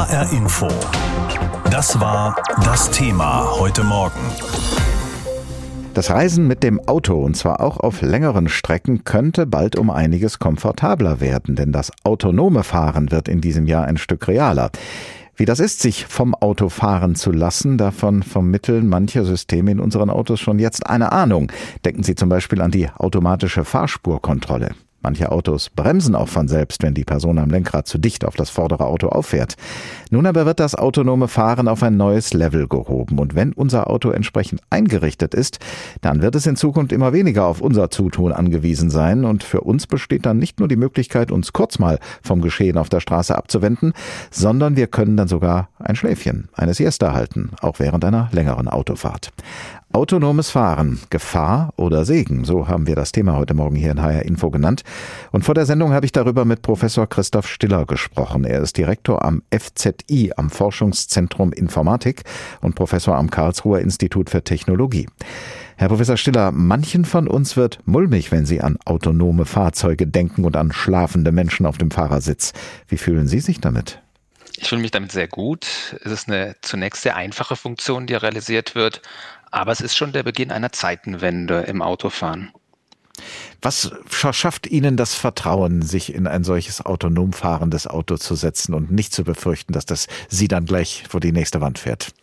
HR Info. Das war das Thema heute Morgen. Das Reisen mit dem Auto, und zwar auch auf längeren Strecken, könnte bald um einiges komfortabler werden, denn das autonome Fahren wird in diesem Jahr ein Stück realer. Wie das ist, sich vom Auto fahren zu lassen, davon vermitteln manche Systeme in unseren Autos schon jetzt eine Ahnung. Denken Sie zum Beispiel an die automatische Fahrspurkontrolle. Manche Autos bremsen auch von selbst, wenn die Person am Lenkrad zu dicht auf das vordere Auto auffährt. Nun aber wird das autonome Fahren auf ein neues Level gehoben. Und wenn unser Auto entsprechend eingerichtet ist, dann wird es in Zukunft immer weniger auf unser Zutun angewiesen sein. Und für uns besteht dann nicht nur die Möglichkeit, uns kurz mal vom Geschehen auf der Straße abzuwenden, sondern wir können dann sogar ein Schläfchen, eine Siesta halten, auch während einer längeren Autofahrt. Autonomes Fahren, Gefahr oder Segen, so haben wir das Thema heute Morgen hier in HR Info genannt. Und vor der Sendung habe ich darüber mit Professor Christoph Stiller gesprochen. Er ist Direktor am FZI, am Forschungszentrum Informatik und Professor am Karlsruher Institut für Technologie. Herr Professor Stiller, manchen von uns wird mulmig, wenn sie an autonome Fahrzeuge denken und an schlafende Menschen auf dem Fahrersitz. Wie fühlen Sie sich damit? Ich fühle mich damit sehr gut. Es ist eine zunächst sehr einfache Funktion, die realisiert wird, aber es ist schon der Beginn einer Zeitenwende im Autofahren. Was verschafft Ihnen das Vertrauen, sich in ein solches autonom fahrendes Auto zu setzen und nicht zu befürchten, dass das Sie dann gleich vor die nächste Wand fährt?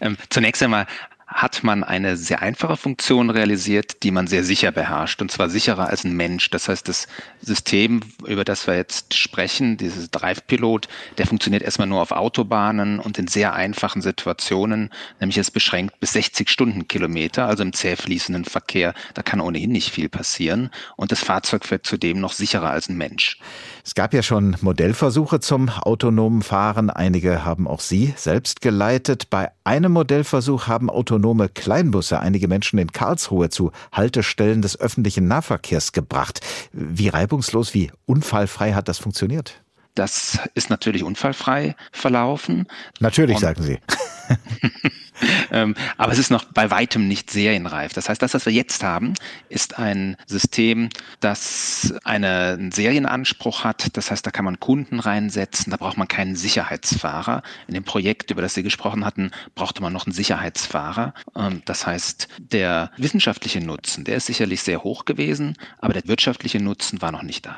Ähm, zunächst einmal hat man eine sehr einfache Funktion realisiert, die man sehr sicher beherrscht, und zwar sicherer als ein Mensch. Das heißt, das System, über das wir jetzt sprechen, dieses Drive-Pilot, der funktioniert erstmal nur auf Autobahnen und in sehr einfachen Situationen, nämlich es beschränkt bis 60 Stundenkilometer, also im zäh fließenden Verkehr. Da kann ohnehin nicht viel passieren. Und das Fahrzeug wird zudem noch sicherer als ein Mensch. Es gab ja schon Modellversuche zum autonomen Fahren. Einige haben auch Sie selbst geleitet. Bei einem Modellversuch haben autonome Kleinbusse einige Menschen in Karlsruhe zu Haltestellen des öffentlichen Nahverkehrs gebracht. Wie reibungslos, wie unfallfrei hat das funktioniert? Das ist natürlich unfallfrei verlaufen. Natürlich, Und sagen Sie. ähm, aber es ist noch bei weitem nicht serienreif. Das heißt, das, was wir jetzt haben, ist ein System, das einen Serienanspruch hat. Das heißt, da kann man Kunden reinsetzen, da braucht man keinen Sicherheitsfahrer. In dem Projekt, über das Sie gesprochen hatten, brauchte man noch einen Sicherheitsfahrer. Ähm, das heißt, der wissenschaftliche Nutzen, der ist sicherlich sehr hoch gewesen, aber der wirtschaftliche Nutzen war noch nicht da.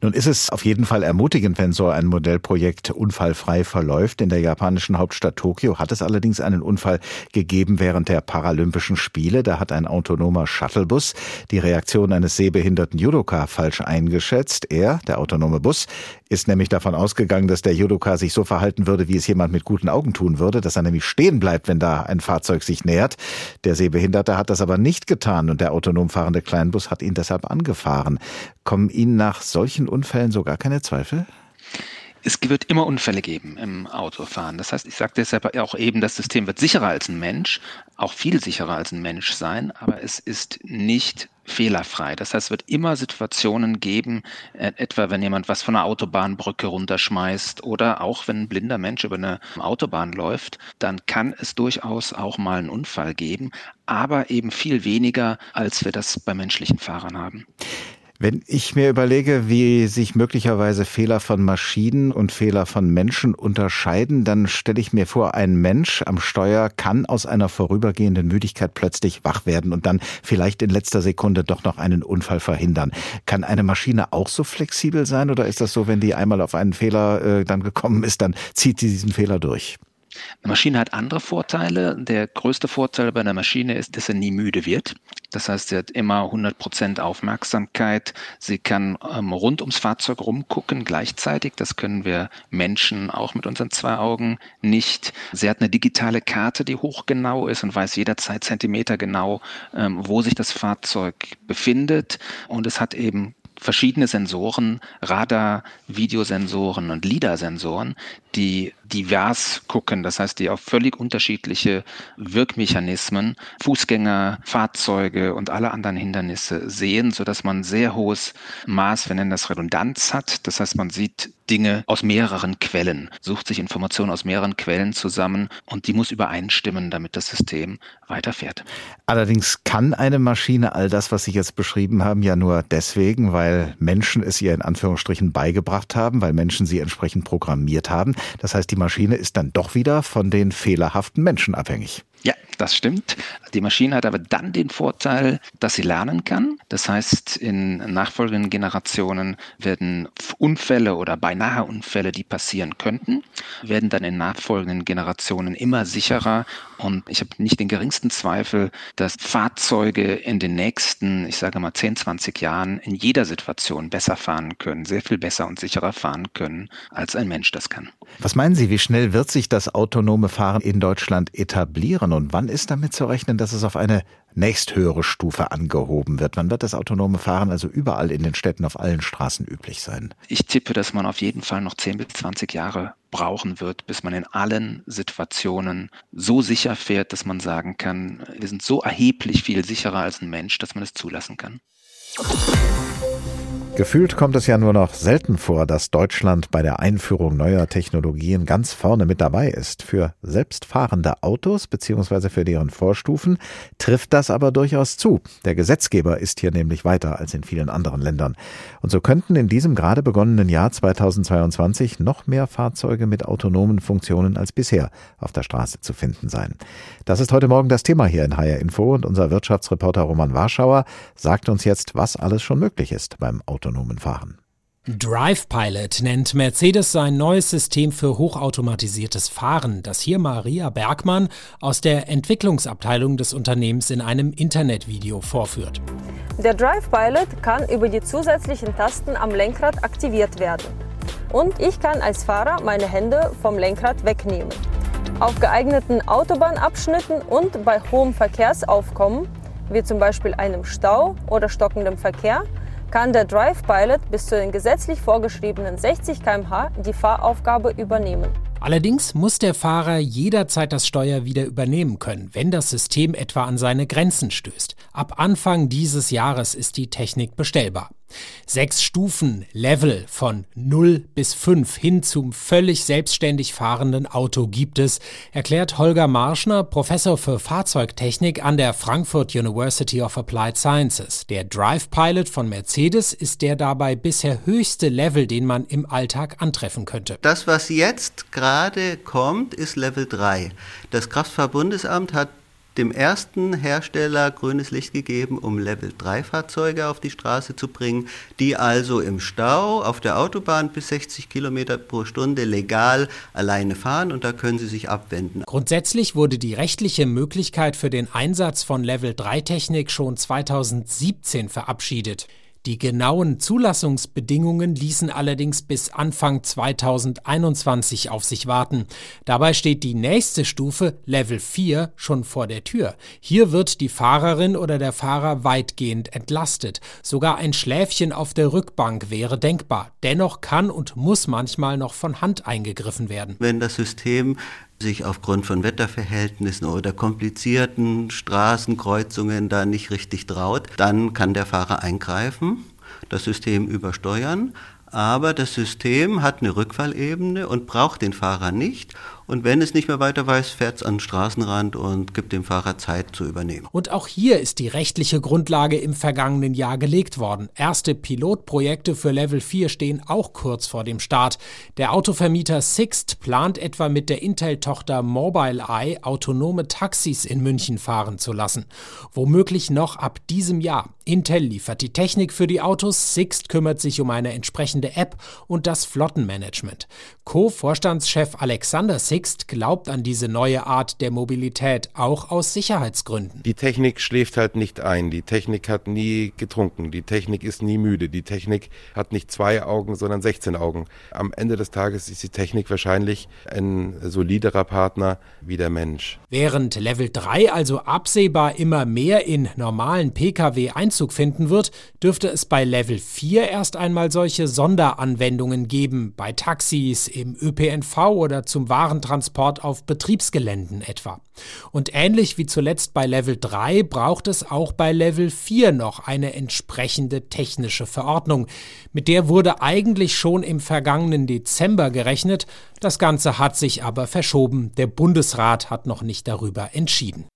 Nun ist es auf jeden Fall ermutigend, wenn so ein Modellprojekt unfallfrei verläuft. In der japanischen Hauptstadt Tokio hat es allerdings einen Unfall gegeben während der Paralympischen Spiele. Da hat ein autonomer Shuttlebus die Reaktion eines sehbehinderten Judoka falsch eingeschätzt. Er, der autonome Bus, ist nämlich davon ausgegangen, dass der Judoka sich so verhalten würde, wie es jemand mit guten Augen tun würde, dass er nämlich stehen bleibt, wenn da ein Fahrzeug sich nähert. Der Sehbehinderte hat das aber nicht getan und der autonom fahrende Kleinbus hat ihn deshalb angefahren. Kommen Ihnen nach solchen Unfällen so gar keine Zweifel? Es wird immer Unfälle geben im Autofahren. Das heißt, ich sage deshalb auch eben, das System wird sicherer als ein Mensch, auch viel sicherer als ein Mensch sein, aber es ist nicht fehlerfrei. Das heißt, es wird immer Situationen geben, äh, etwa wenn jemand was von einer Autobahnbrücke runterschmeißt oder auch wenn ein blinder Mensch über eine Autobahn läuft, dann kann es durchaus auch mal einen Unfall geben, aber eben viel weniger, als wir das bei menschlichen Fahrern haben. Wenn ich mir überlege, wie sich möglicherweise Fehler von Maschinen und Fehler von Menschen unterscheiden, dann stelle ich mir vor, ein Mensch am Steuer kann aus einer vorübergehenden Müdigkeit plötzlich wach werden und dann vielleicht in letzter Sekunde doch noch einen Unfall verhindern. Kann eine Maschine auch so flexibel sein oder ist das so, wenn die einmal auf einen Fehler äh, dann gekommen ist, dann zieht sie diesen Fehler durch? Eine Maschine hat andere Vorteile. Der größte Vorteil bei einer Maschine ist, dass er nie müde wird. Das heißt, sie hat immer 100 Prozent Aufmerksamkeit. Sie kann ähm, rund ums Fahrzeug rumgucken gleichzeitig. Das können wir Menschen auch mit unseren zwei Augen nicht. Sie hat eine digitale Karte, die hochgenau ist und weiß jederzeit Zentimeter genau, ähm, wo sich das Fahrzeug befindet. Und es hat eben verschiedene Sensoren, Radar, Videosensoren und LIDAR-Sensoren, die divers gucken, das heißt, die auf völlig unterschiedliche Wirkmechanismen, Fußgänger, Fahrzeuge und alle anderen Hindernisse sehen, sodass man sehr hohes Maß, wir nennen das Redundanz hat. Das heißt, man sieht Dinge aus mehreren Quellen, sucht sich Informationen aus mehreren Quellen zusammen und die muss übereinstimmen, damit das System weiterfährt. Allerdings kann eine Maschine all das, was Sie jetzt beschrieben haben, ja nur deswegen, weil Menschen es ihr in Anführungsstrichen beigebracht haben, weil Menschen sie entsprechend programmiert haben. Das heißt, die Maschine ist dann doch wieder von den fehlerhaften Menschen abhängig. Ja, das stimmt. Die Maschine hat aber dann den Vorteil, dass sie lernen kann. Das heißt, in nachfolgenden Generationen werden Unfälle oder beinahe Unfälle, die passieren könnten, werden dann in nachfolgenden Generationen immer sicherer. Und ich habe nicht den geringsten Zweifel, dass Fahrzeuge in den nächsten, ich sage mal 10, 20 Jahren in jeder Situation besser fahren können, sehr viel besser und sicherer fahren können, als ein Mensch das kann. Was meinen Sie, wie schnell wird sich das autonome Fahren in Deutschland etablieren und wann ist damit zu rechnen, dass es auf eine nächsthöhere Stufe angehoben wird? Wann wird das autonome Fahren also überall in den Städten auf allen Straßen üblich sein? Ich tippe, dass man auf jeden Fall noch 10 bis 20 Jahre brauchen wird, bis man in allen Situationen so sicher fährt, dass man sagen kann, wir sind so erheblich viel sicherer als ein Mensch, dass man es zulassen kann. Gefühlt kommt es ja nur noch selten vor, dass Deutschland bei der Einführung neuer Technologien ganz vorne mit dabei ist. Für selbstfahrende Autos bzw. für deren Vorstufen trifft das aber durchaus zu. Der Gesetzgeber ist hier nämlich weiter als in vielen anderen Ländern. Und so könnten in diesem gerade begonnenen Jahr 2022 noch mehr Fahrzeuge mit autonomen Funktionen als bisher auf der Straße zu finden sein. Das ist heute Morgen das Thema hier in HR Info und unser Wirtschaftsreporter Roman Warschauer sagt uns jetzt, was alles schon möglich ist beim Auto autonomen Fahren. Drive Pilot nennt Mercedes sein neues System für hochautomatisiertes Fahren, das hier Maria Bergmann aus der Entwicklungsabteilung des Unternehmens in einem Internetvideo vorführt. Der Drive Pilot kann über die zusätzlichen Tasten am Lenkrad aktiviert werden. Und ich kann als Fahrer meine Hände vom Lenkrad wegnehmen. Auf geeigneten Autobahnabschnitten und bei hohem Verkehrsaufkommen, wie zum Beispiel einem Stau oder stockendem Verkehr, kann der Drive Pilot bis zu den gesetzlich vorgeschriebenen 60 km/h die Fahraufgabe übernehmen. Allerdings muss der Fahrer jederzeit das Steuer wieder übernehmen können, wenn das System etwa an seine Grenzen stößt. Ab Anfang dieses Jahres ist die Technik bestellbar. Sechs Stufen Level von 0 bis 5 hin zum völlig selbstständig fahrenden Auto gibt es, erklärt Holger Marschner, Professor für Fahrzeugtechnik an der Frankfurt University of Applied Sciences. Der Drive Pilot von Mercedes ist der dabei bisher höchste Level, den man im Alltag antreffen könnte. Das, was jetzt gerade kommt, ist Level 3. Das Kraftfahrtbundesamt hat dem ersten Hersteller grünes Licht gegeben, um Level 3 Fahrzeuge auf die Straße zu bringen, die also im Stau auf der Autobahn bis 60 Kilometer pro Stunde legal alleine fahren und da können sie sich abwenden. Grundsätzlich wurde die rechtliche Möglichkeit für den Einsatz von Level 3 Technik schon 2017 verabschiedet. Die genauen Zulassungsbedingungen ließen allerdings bis Anfang 2021 auf sich warten. Dabei steht die nächste Stufe, Level 4, schon vor der Tür. Hier wird die Fahrerin oder der Fahrer weitgehend entlastet. Sogar ein Schläfchen auf der Rückbank wäre denkbar. Dennoch kann und muss manchmal noch von Hand eingegriffen werden. Wenn das System sich aufgrund von Wetterverhältnissen oder komplizierten Straßenkreuzungen da nicht richtig traut, dann kann der Fahrer eingreifen, das System übersteuern, aber das System hat eine Rückfallebene und braucht den Fahrer nicht und wenn es nicht mehr weiter weiß, fährt es an den Straßenrand und gibt dem Fahrer Zeit zu übernehmen. Und auch hier ist die rechtliche Grundlage im vergangenen Jahr gelegt worden. Erste Pilotprojekte für Level 4 stehen auch kurz vor dem Start. Der Autovermieter Sixt plant etwa mit der Intel-Tochter Mobileye autonome Taxis in München fahren zu lassen. Womöglich noch ab diesem Jahr. Intel liefert die Technik für die Autos, Sixt kümmert sich um eine entsprechende App und das Flottenmanagement. Co-Vorstandschef Alexander Sixt Sixt glaubt an diese neue Art der Mobilität, auch aus Sicherheitsgründen. Die Technik schläft halt nicht ein. Die Technik hat nie getrunken. Die Technik ist nie müde. Die Technik hat nicht zwei Augen, sondern 16 Augen. Am Ende des Tages ist die Technik wahrscheinlich ein soliderer Partner wie der Mensch. Während Level 3 also absehbar immer mehr in normalen Pkw Einzug finden wird, dürfte es bei Level 4 erst einmal solche Sonderanwendungen geben, bei Taxis, im ÖPNV oder zum Waren Transport auf Betriebsgeländen etwa. Und ähnlich wie zuletzt bei Level 3 braucht es auch bei Level 4 noch eine entsprechende technische Verordnung. Mit der wurde eigentlich schon im vergangenen Dezember gerechnet, das Ganze hat sich aber verschoben. Der Bundesrat hat noch nicht darüber entschieden.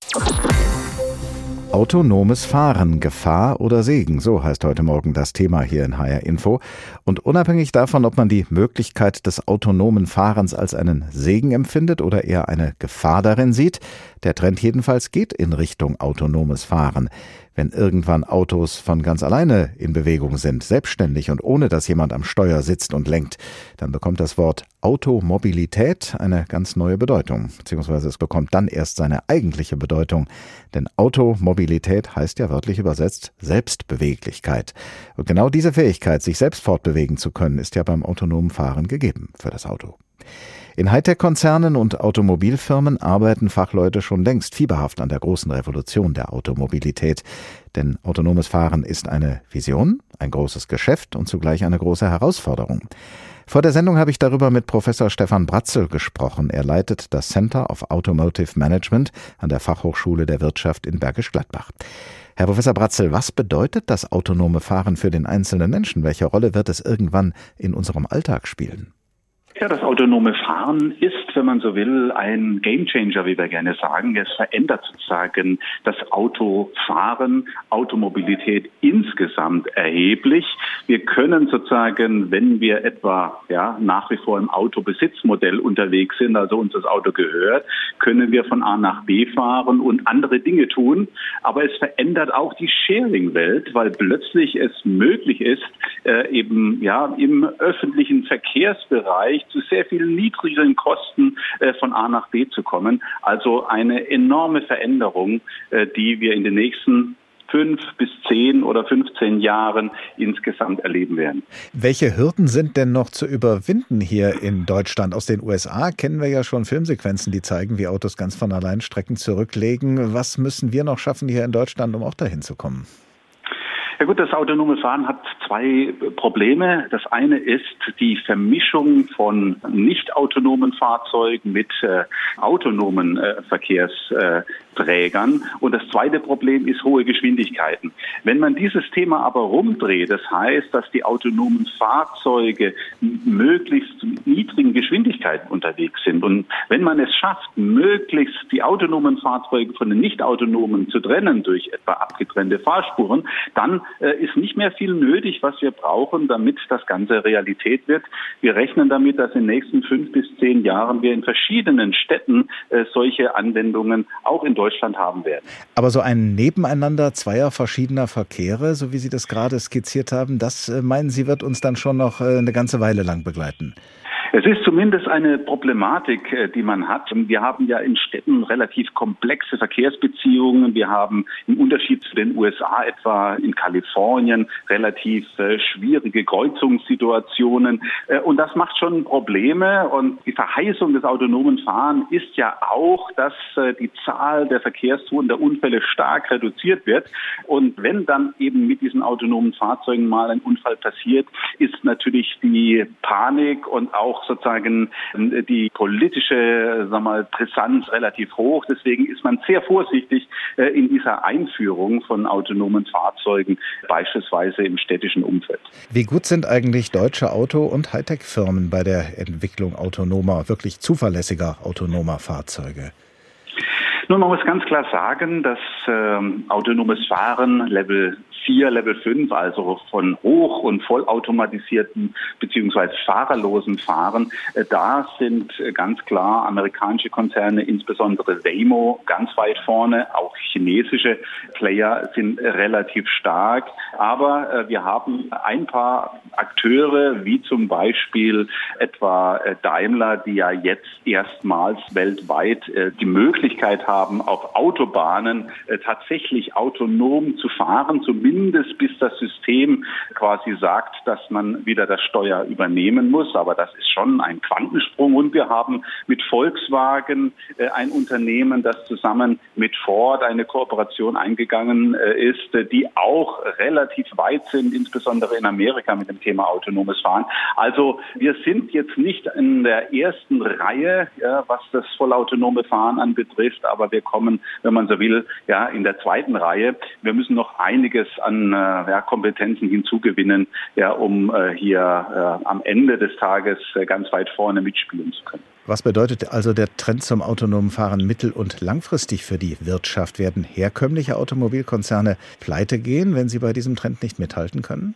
Autonomes Fahren, Gefahr oder Segen, so heißt heute Morgen das Thema hier in HR Info. Und unabhängig davon, ob man die Möglichkeit des autonomen Fahrens als einen Segen empfindet oder eher eine Gefahr darin sieht, der Trend jedenfalls geht in Richtung autonomes Fahren wenn irgendwann Autos von ganz alleine in Bewegung sind, selbstständig und ohne dass jemand am Steuer sitzt und lenkt, dann bekommt das Wort Automobilität eine ganz neue Bedeutung, beziehungsweise es bekommt dann erst seine eigentliche Bedeutung, denn Automobilität heißt ja wörtlich übersetzt Selbstbeweglichkeit. Und genau diese Fähigkeit, sich selbst fortbewegen zu können, ist ja beim autonomen Fahren gegeben für das Auto. In Hightech-Konzernen und Automobilfirmen arbeiten Fachleute schon längst fieberhaft an der großen Revolution der Automobilität. Denn autonomes Fahren ist eine Vision, ein großes Geschäft und zugleich eine große Herausforderung. Vor der Sendung habe ich darüber mit Professor Stefan Bratzel gesprochen. Er leitet das Center of Automotive Management an der Fachhochschule der Wirtschaft in Bergisch Gladbach. Herr Professor Bratzel, was bedeutet das autonome Fahren für den einzelnen Menschen? Welche Rolle wird es irgendwann in unserem Alltag spielen? Ja, das autonome Fahren ist, wenn man so will, ein Gamechanger, wie wir gerne sagen. Es verändert sozusagen das Autofahren, Automobilität insgesamt erheblich. Wir können sozusagen, wenn wir etwa ja, nach wie vor im Autobesitzmodell unterwegs sind, also uns das Auto gehört, können wir von A nach B fahren und andere Dinge tun. Aber es verändert auch die Sharing-Welt, weil plötzlich es möglich ist, äh, eben ja im öffentlichen Verkehrsbereich zu sehr viel niedrigeren Kosten äh, von A nach B zu kommen. Also eine enorme Veränderung, äh, die wir in den nächsten fünf bis zehn oder 15 Jahren insgesamt erleben werden. Welche Hürden sind denn noch zu überwinden hier in Deutschland? Aus den USA kennen wir ja schon Filmsequenzen, die zeigen, wie Autos ganz von allein Strecken zurücklegen. Was müssen wir noch schaffen hier in Deutschland, um auch dahin zu kommen? Ja gut, das autonome Fahren hat zwei Probleme. Das eine ist die Vermischung von nicht autonomen Fahrzeugen mit äh, autonomen äh, Verkehrsträgern. Und das zweite Problem ist hohe Geschwindigkeiten. Wenn man dieses Thema aber rumdreht, das heißt, dass die autonomen Fahrzeuge möglichst niedrigen Geschwindigkeiten unterwegs sind und wenn man es schafft, möglichst die autonomen Fahrzeuge von den nicht autonomen zu trennen durch etwa abgetrennte Fahrspuren, dann ist nicht mehr viel nötig, was wir brauchen, damit das Ganze Realität wird. Wir rechnen damit, dass in den nächsten fünf bis zehn Jahren wir in verschiedenen Städten äh, solche Anwendungen auch in Deutschland haben werden. Aber so ein Nebeneinander zweier verschiedener Verkehre, so wie Sie das gerade skizziert haben, das äh, meinen Sie, wird uns dann schon noch eine ganze Weile lang begleiten? Es ist zumindest eine Problematik, äh, die man hat. Wir haben ja in Städten relativ komplexe Verkehrsbeziehungen. Wir haben im Unterschied zu den USA etwa in Kalifornien relativ äh, schwierige Kreuzungssituationen. Äh, und das macht schon Probleme. Und die Verheißung des autonomen Fahren ist ja auch, dass die Zahl der Verkehrstoten, der Unfälle stark reduziert wird. Und wenn dann eben mit diesen autonomen Fahrzeugen mal ein Unfall passiert, ist natürlich die Panik und auch sozusagen ähm, die politische sag mal, Brisanz relativ hoch. Deswegen ist man sehr vorsichtig äh, in dieser Einführung von autonomen Fahrzeugen, beispielsweise im städtischen Umfeld. Wie gut sind eigentlich deutsche Auto- und Hightech-Firmen bei der Entwicklung autonomer, wirklich zuverlässiger autonomer Fahrzeuge? Nun, man muss ganz klar sagen, dass ähm, autonomes Fahren Level 4, Level 5, also von hoch- und vollautomatisierten beziehungsweise fahrerlosen Fahren, äh, da sind äh, ganz klar amerikanische Konzerne, insbesondere Waymo, ganz weit vorne. Auch chinesische Player sind relativ stark. Aber äh, wir haben ein paar Akteure, wie zum Beispiel etwa Daimler, die ja jetzt erstmals weltweit die Möglichkeit haben, auf Autobahnen tatsächlich autonom zu fahren, zumindest bis das System quasi sagt, dass man wieder das Steuer übernehmen muss. Aber das ist schon ein Quantensprung. Und wir haben mit Volkswagen äh, ein Unternehmen, das zusammen mit Ford eine Kooperation eingegangen äh, ist, die auch relativ weit sind, insbesondere in Amerika mit dem Thema autonomes Fahren. Also wir sind jetzt nicht in der ersten Reihe, ja, was das vollautonome Fahren anbetrifft, aber wir kommen, wenn man so will, ja, in der zweiten Reihe. Wir müssen noch einiges an äh, ja, Kompetenzen hinzugewinnen, ja, um äh, hier äh, am Ende des Tages ganz weit vorne mitspielen zu können. Was bedeutet also der Trend zum autonomen Fahren mittel- und langfristig für die Wirtschaft? Werden herkömmliche Automobilkonzerne pleite gehen, wenn sie bei diesem Trend nicht mithalten können?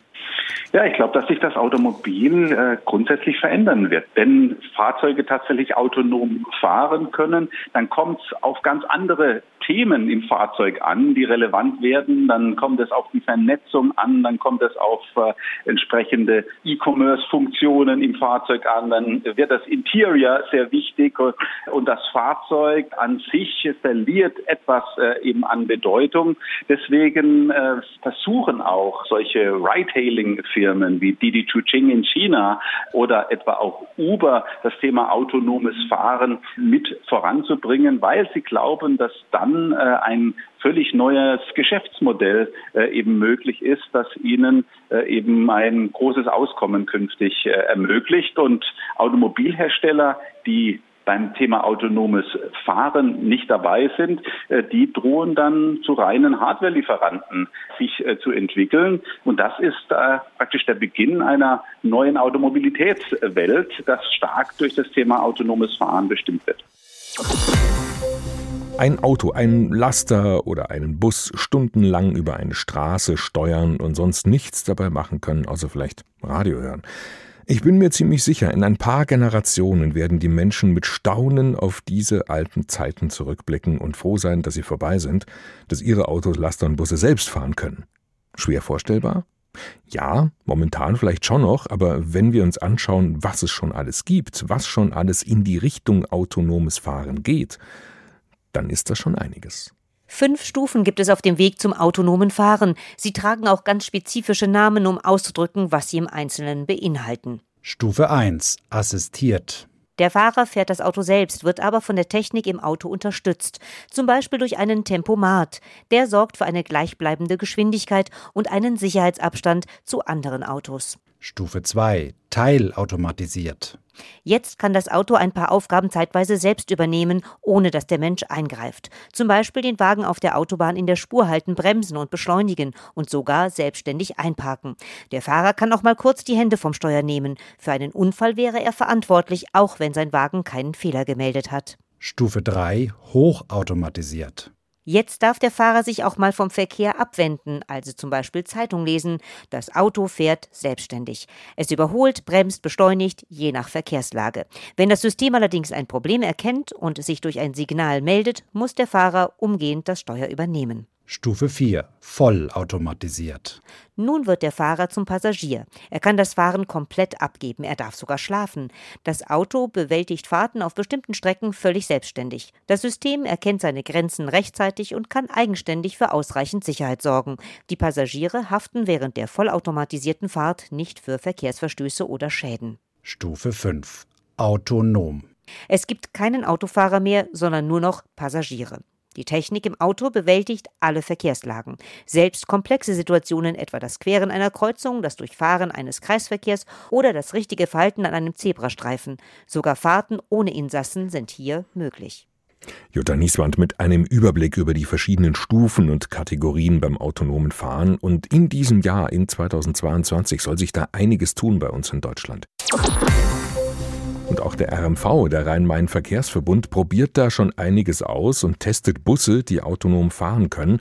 Ja, ich glaube, dass sich das Automobil äh, grundsätzlich verändern wird. Wenn Fahrzeuge tatsächlich autonom fahren können, dann kommt es auf ganz andere Themen im Fahrzeug an, die relevant werden. Dann kommt es auf die Vernetzung an, dann kommt es auf äh, entsprechende E-Commerce-Funktionen im Fahrzeug an, dann wird das Interior sehr wichtig und das Fahrzeug an sich verliert etwas äh, eben an Bedeutung. Deswegen äh, versuchen auch solche Ride-Hailing-Firmen wie Didi Chuching in China oder etwa auch Uber das Thema autonomes Fahren mit voranzubringen, weil sie glauben, dass dann dann äh, ein völlig neues Geschäftsmodell äh, eben möglich ist, das ihnen äh, eben ein großes Auskommen künftig äh, ermöglicht. Und Automobilhersteller, die beim Thema autonomes Fahren nicht dabei sind, äh, die drohen dann zu reinen Hardware-Lieferanten sich äh, zu entwickeln. Und das ist äh, praktisch der Beginn einer neuen Automobilitätswelt, das stark durch das Thema autonomes Fahren bestimmt wird ein Auto, ein Laster oder einen Bus stundenlang über eine Straße steuern und sonst nichts dabei machen können, außer vielleicht Radio hören. Ich bin mir ziemlich sicher, in ein paar Generationen werden die Menschen mit Staunen auf diese alten Zeiten zurückblicken und froh sein, dass sie vorbei sind, dass ihre Autos, Laster und Busse selbst fahren können. Schwer vorstellbar? Ja, momentan vielleicht schon noch, aber wenn wir uns anschauen, was es schon alles gibt, was schon alles in die Richtung autonomes Fahren geht, dann ist das schon einiges. Fünf Stufen gibt es auf dem Weg zum autonomen Fahren. Sie tragen auch ganz spezifische Namen, um auszudrücken, was sie im Einzelnen beinhalten. Stufe 1 assistiert. Der Fahrer fährt das Auto selbst, wird aber von der Technik im Auto unterstützt, zum Beispiel durch einen Tempomat. Der sorgt für eine gleichbleibende Geschwindigkeit und einen Sicherheitsabstand zu anderen Autos. Stufe 2 teilautomatisiert. Jetzt kann das Auto ein paar Aufgaben zeitweise selbst übernehmen, ohne dass der Mensch eingreift. Zum Beispiel den Wagen auf der Autobahn in der Spur halten, bremsen und beschleunigen und sogar selbstständig einparken. Der Fahrer kann auch mal kurz die Hände vom Steuer nehmen. Für einen Unfall wäre er verantwortlich, auch wenn sein Wagen keinen Fehler gemeldet hat. Stufe 3 hochautomatisiert. Jetzt darf der Fahrer sich auch mal vom Verkehr abwenden, also zum Beispiel Zeitung lesen. Das Auto fährt selbstständig. Es überholt, bremst, beschleunigt, je nach Verkehrslage. Wenn das System allerdings ein Problem erkennt und sich durch ein Signal meldet, muss der Fahrer umgehend das Steuer übernehmen. Stufe 4 vollautomatisiert. Nun wird der Fahrer zum Passagier. Er kann das Fahren komplett abgeben, er darf sogar schlafen. Das Auto bewältigt Fahrten auf bestimmten Strecken völlig selbstständig. Das System erkennt seine Grenzen rechtzeitig und kann eigenständig für ausreichend Sicherheit sorgen. Die Passagiere haften während der vollautomatisierten Fahrt nicht für Verkehrsverstöße oder Schäden. Stufe 5 autonom. Es gibt keinen Autofahrer mehr, sondern nur noch Passagiere. Die Technik im Auto bewältigt alle Verkehrslagen. Selbst komplexe Situationen, etwa das Queren einer Kreuzung, das Durchfahren eines Kreisverkehrs oder das richtige Verhalten an einem Zebrastreifen. Sogar Fahrten ohne Insassen sind hier möglich. Jutta Nieswand mit einem Überblick über die verschiedenen Stufen und Kategorien beim autonomen Fahren. Und in diesem Jahr, in 2022, soll sich da einiges tun bei uns in Deutschland. Und auch der RMV, der Rhein-Main-Verkehrsverbund, probiert da schon einiges aus und testet Busse, die autonom fahren können.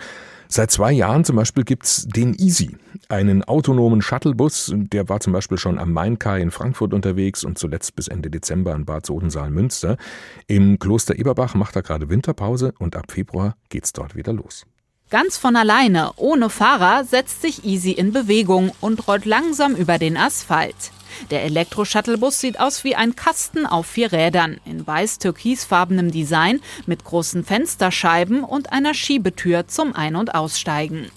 Seit zwei Jahren zum Beispiel gibt's den Easy, einen autonomen Shuttlebus. Der war zum Beispiel schon am Mainkai in Frankfurt unterwegs und zuletzt bis Ende Dezember in Bad Sodensaal-Münster. Im Kloster Eberbach macht er gerade Winterpause und ab Februar geht's dort wieder los. Ganz von alleine, ohne Fahrer, setzt sich Easy in Bewegung und rollt langsam über den Asphalt. Der Elektro-Shuttlebus sieht aus wie ein Kasten auf vier Rädern in weiß-türkisfarbenem Design mit großen Fensterscheiben und einer Schiebetür zum Ein- und Aussteigen.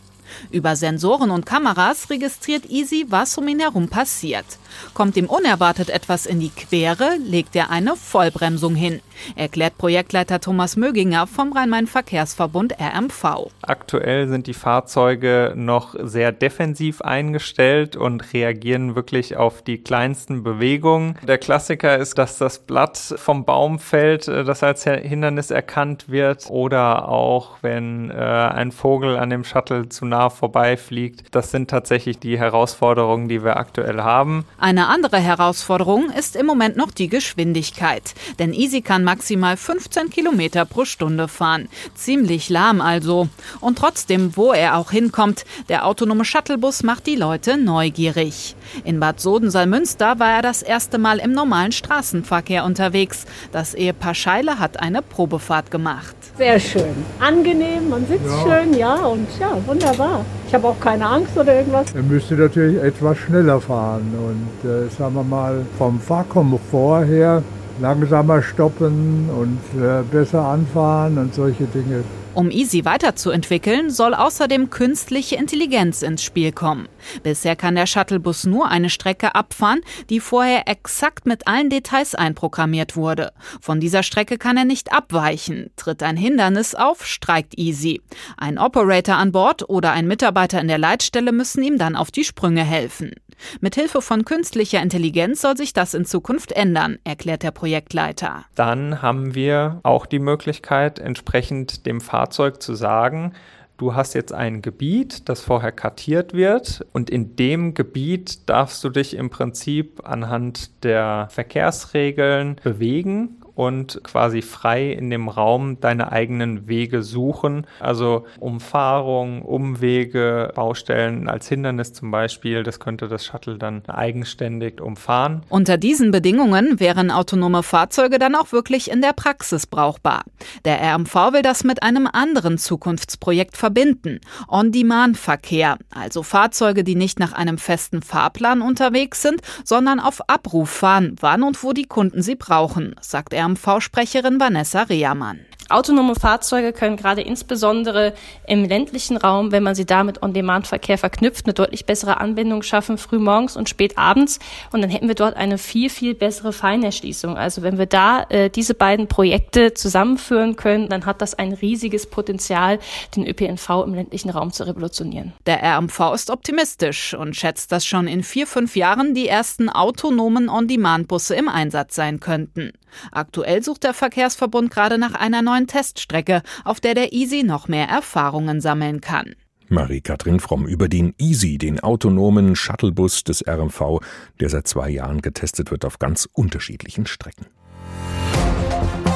Über Sensoren und Kameras registriert Easy, was um ihn herum passiert. Kommt ihm unerwartet etwas in die Quere, legt er eine Vollbremsung hin, erklärt Projektleiter Thomas Möginger vom Rhein-Main-Verkehrsverbund RMV. Aktuell sind die Fahrzeuge noch sehr defensiv eingestellt und reagieren wirklich auf die kleinsten Bewegungen. Der Klassiker ist, dass das Blatt vom Baum fällt, äh, das als Hindernis erkannt wird oder auch wenn äh, ein Vogel an dem Shuttle zu nah vorbeifliegt. Das sind tatsächlich die Herausforderungen, die wir aktuell haben. Eine andere Herausforderung ist im Moment noch die Geschwindigkeit. Denn Easy kann maximal 15 Kilometer pro Stunde fahren. Ziemlich lahm also. Und trotzdem, wo er auch hinkommt, der autonome Shuttlebus macht die Leute neugierig. In Bad Sodensalmünster war er das erste Mal im normalen Straßenverkehr unterwegs. Das Ehepaar Scheile hat eine Probefahrt gemacht. Sehr schön. Angenehm, man sitzt ja. schön, ja, und ja, wunderbar. Ich habe auch keine Angst oder irgendwas. Er müsste natürlich etwas schneller fahren und äh, sagen wir mal vom Fahrkomfort her langsamer stoppen und äh, besser anfahren und solche Dinge. Um Easy weiterzuentwickeln, soll außerdem künstliche Intelligenz ins Spiel kommen. Bisher kann der Shuttlebus nur eine Strecke abfahren, die vorher exakt mit allen Details einprogrammiert wurde. Von dieser Strecke kann er nicht abweichen. Tritt ein Hindernis auf, streikt Easy. Ein Operator an Bord oder ein Mitarbeiter in der Leitstelle müssen ihm dann auf die Sprünge helfen. Mithilfe von künstlicher Intelligenz soll sich das in Zukunft ändern, erklärt der Projektleiter. Dann haben wir auch die Möglichkeit, entsprechend dem Fahrzeug zu sagen, du hast jetzt ein Gebiet, das vorher kartiert wird und in dem Gebiet darfst du dich im Prinzip anhand der Verkehrsregeln bewegen und quasi frei in dem Raum deine eigenen Wege suchen. Also Umfahrung, Umwege, Baustellen als Hindernis zum Beispiel, das könnte das Shuttle dann eigenständig umfahren. Unter diesen Bedingungen wären autonome Fahrzeuge dann auch wirklich in der Praxis brauchbar. Der RMV will das mit einem anderen Zukunftsprojekt verbinden. On-Demand-Verkehr, also Fahrzeuge, die nicht nach einem festen Fahrplan unterwegs sind, sondern auf Abruf fahren, wann und wo die Kunden sie brauchen, sagt er RMV-Sprecherin Vanessa Rehermann. Autonome Fahrzeuge können gerade insbesondere im ländlichen Raum, wenn man sie da mit On-Demand-Verkehr verknüpft, eine deutlich bessere Anbindung schaffen, früh morgens und spät abends. Und dann hätten wir dort eine viel, viel bessere Feinerschließung. Also wenn wir da äh, diese beiden Projekte zusammenführen können, dann hat das ein riesiges Potenzial, den ÖPNV im ländlichen Raum zu revolutionieren. Der RMV ist optimistisch und schätzt, dass schon in vier, fünf Jahren die ersten autonomen On-Demand-Busse im Einsatz sein könnten. Aktuell sucht der Verkehrsverbund gerade nach einer neuen Teststrecke, auf der der Easy noch mehr Erfahrungen sammeln kann. Marie-Kathrin Fromm über den Easy, den autonomen Shuttlebus des RMV, der seit zwei Jahren getestet wird auf ganz unterschiedlichen Strecken.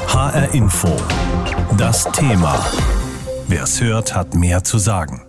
HR Info. Das Thema. Wer es hört, hat mehr zu sagen.